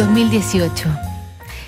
2018.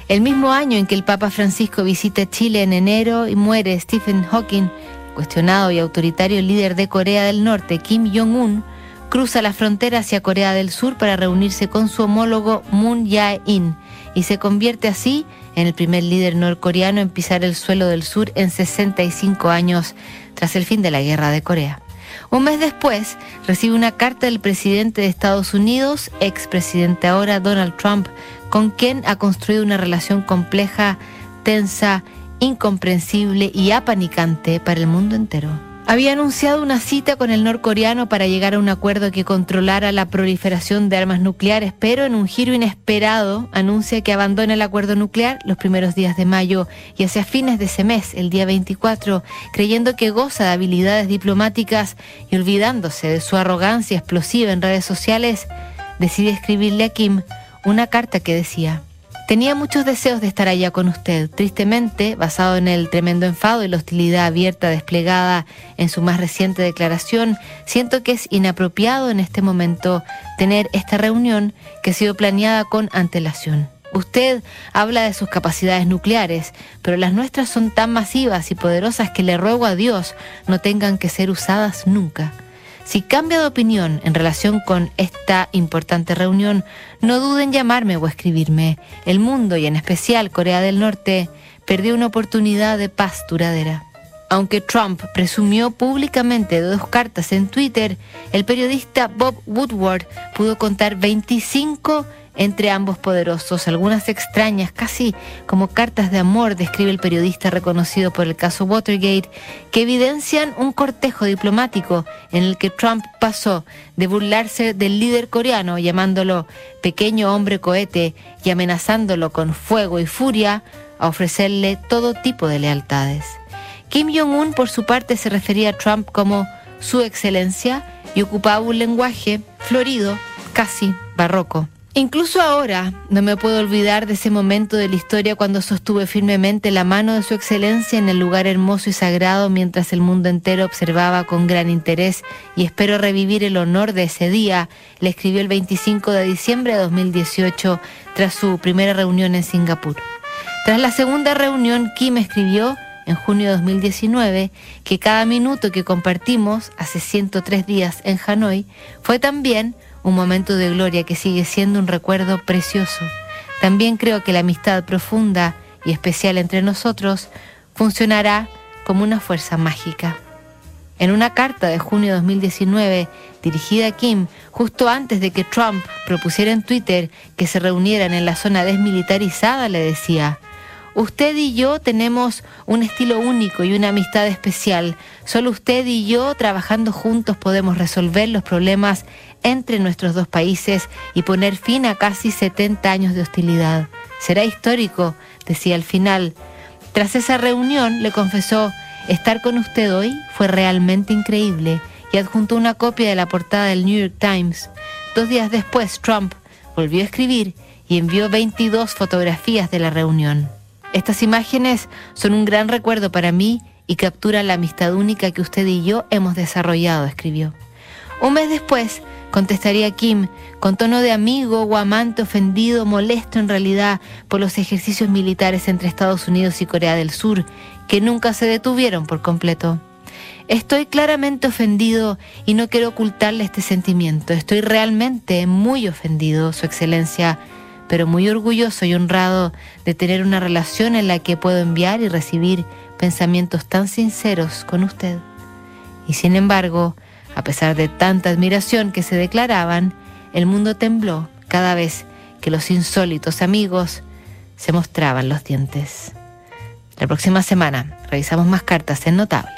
El mismo año en que el Papa Francisco visita Chile en enero y muere Stephen Hawking, cuestionado y autoritario líder de Corea del Norte, Kim Jong-un, cruza la frontera hacia Corea del Sur para reunirse con su homólogo Moon Jae-in y se convierte así en el primer líder norcoreano en pisar el suelo del sur en 65 años tras el fin de la guerra de Corea. Un mes después, recibe una carta del presidente de Estados Unidos, expresidente ahora Donald Trump, con quien ha construido una relación compleja, tensa, incomprensible y apanicante para el mundo entero había anunciado una cita con el norcoreano para llegar a un acuerdo que controlara la proliferación de armas nucleares, pero en un giro inesperado anuncia que abandona el acuerdo nuclear los primeros días de mayo y hacia fines de ese mes, el día 24, creyendo que goza de habilidades diplomáticas y olvidándose de su arrogancia explosiva en redes sociales, decide escribirle a Kim una carta que decía, Tenía muchos deseos de estar allá con usted. Tristemente, basado en el tremendo enfado y la hostilidad abierta desplegada en su más reciente declaración, siento que es inapropiado en este momento tener esta reunión que ha sido planeada con antelación. Usted habla de sus capacidades nucleares, pero las nuestras son tan masivas y poderosas que le ruego a Dios no tengan que ser usadas nunca. Si cambia de opinión en relación con esta importante reunión, no duden en llamarme o escribirme. El mundo, y en especial Corea del Norte, perdió una oportunidad de paz duradera. Aunque Trump presumió públicamente de dos cartas en Twitter, el periodista Bob Woodward pudo contar 25 entre ambos poderosos, algunas extrañas, casi como cartas de amor, describe el periodista reconocido por el caso Watergate, que evidencian un cortejo diplomático en el que Trump pasó de burlarse del líder coreano, llamándolo pequeño hombre cohete y amenazándolo con fuego y furia, a ofrecerle todo tipo de lealtades. Kim Jong-un, por su parte, se refería a Trump como su excelencia y ocupaba un lenguaje florido, casi barroco. Incluso ahora no me puedo olvidar de ese momento de la historia cuando sostuve firmemente la mano de su excelencia en el lugar hermoso y sagrado mientras el mundo entero observaba con gran interés y espero revivir el honor de ese día, le escribió el 25 de diciembre de 2018 tras su primera reunión en Singapur. Tras la segunda reunión, Kim escribió en junio de 2019 que cada minuto que compartimos hace 103 días en Hanoi fue también un momento de gloria que sigue siendo un recuerdo precioso. También creo que la amistad profunda y especial entre nosotros funcionará como una fuerza mágica. En una carta de junio de 2019 dirigida a Kim, justo antes de que Trump propusiera en Twitter que se reunieran en la zona desmilitarizada, le decía, Usted y yo tenemos un estilo único y una amistad especial. Solo usted y yo trabajando juntos podemos resolver los problemas entre nuestros dos países y poner fin a casi 70 años de hostilidad. Será histórico, decía al final. Tras esa reunión le confesó, estar con usted hoy fue realmente increíble y adjuntó una copia de la portada del New York Times. Dos días después, Trump volvió a escribir y envió 22 fotografías de la reunión. Estas imágenes son un gran recuerdo para mí y capturan la amistad única que usted y yo hemos desarrollado, escribió. Un mes después, contestaría Kim, con tono de amigo o amante ofendido, molesto en realidad por los ejercicios militares entre Estados Unidos y Corea del Sur, que nunca se detuvieron por completo. Estoy claramente ofendido y no quiero ocultarle este sentimiento. Estoy realmente muy ofendido, Su Excelencia pero muy orgulloso y honrado de tener una relación en la que puedo enviar y recibir pensamientos tan sinceros con usted. Y sin embargo, a pesar de tanta admiración que se declaraban, el mundo tembló cada vez que los insólitos amigos se mostraban los dientes. La próxima semana revisamos más cartas en Notable.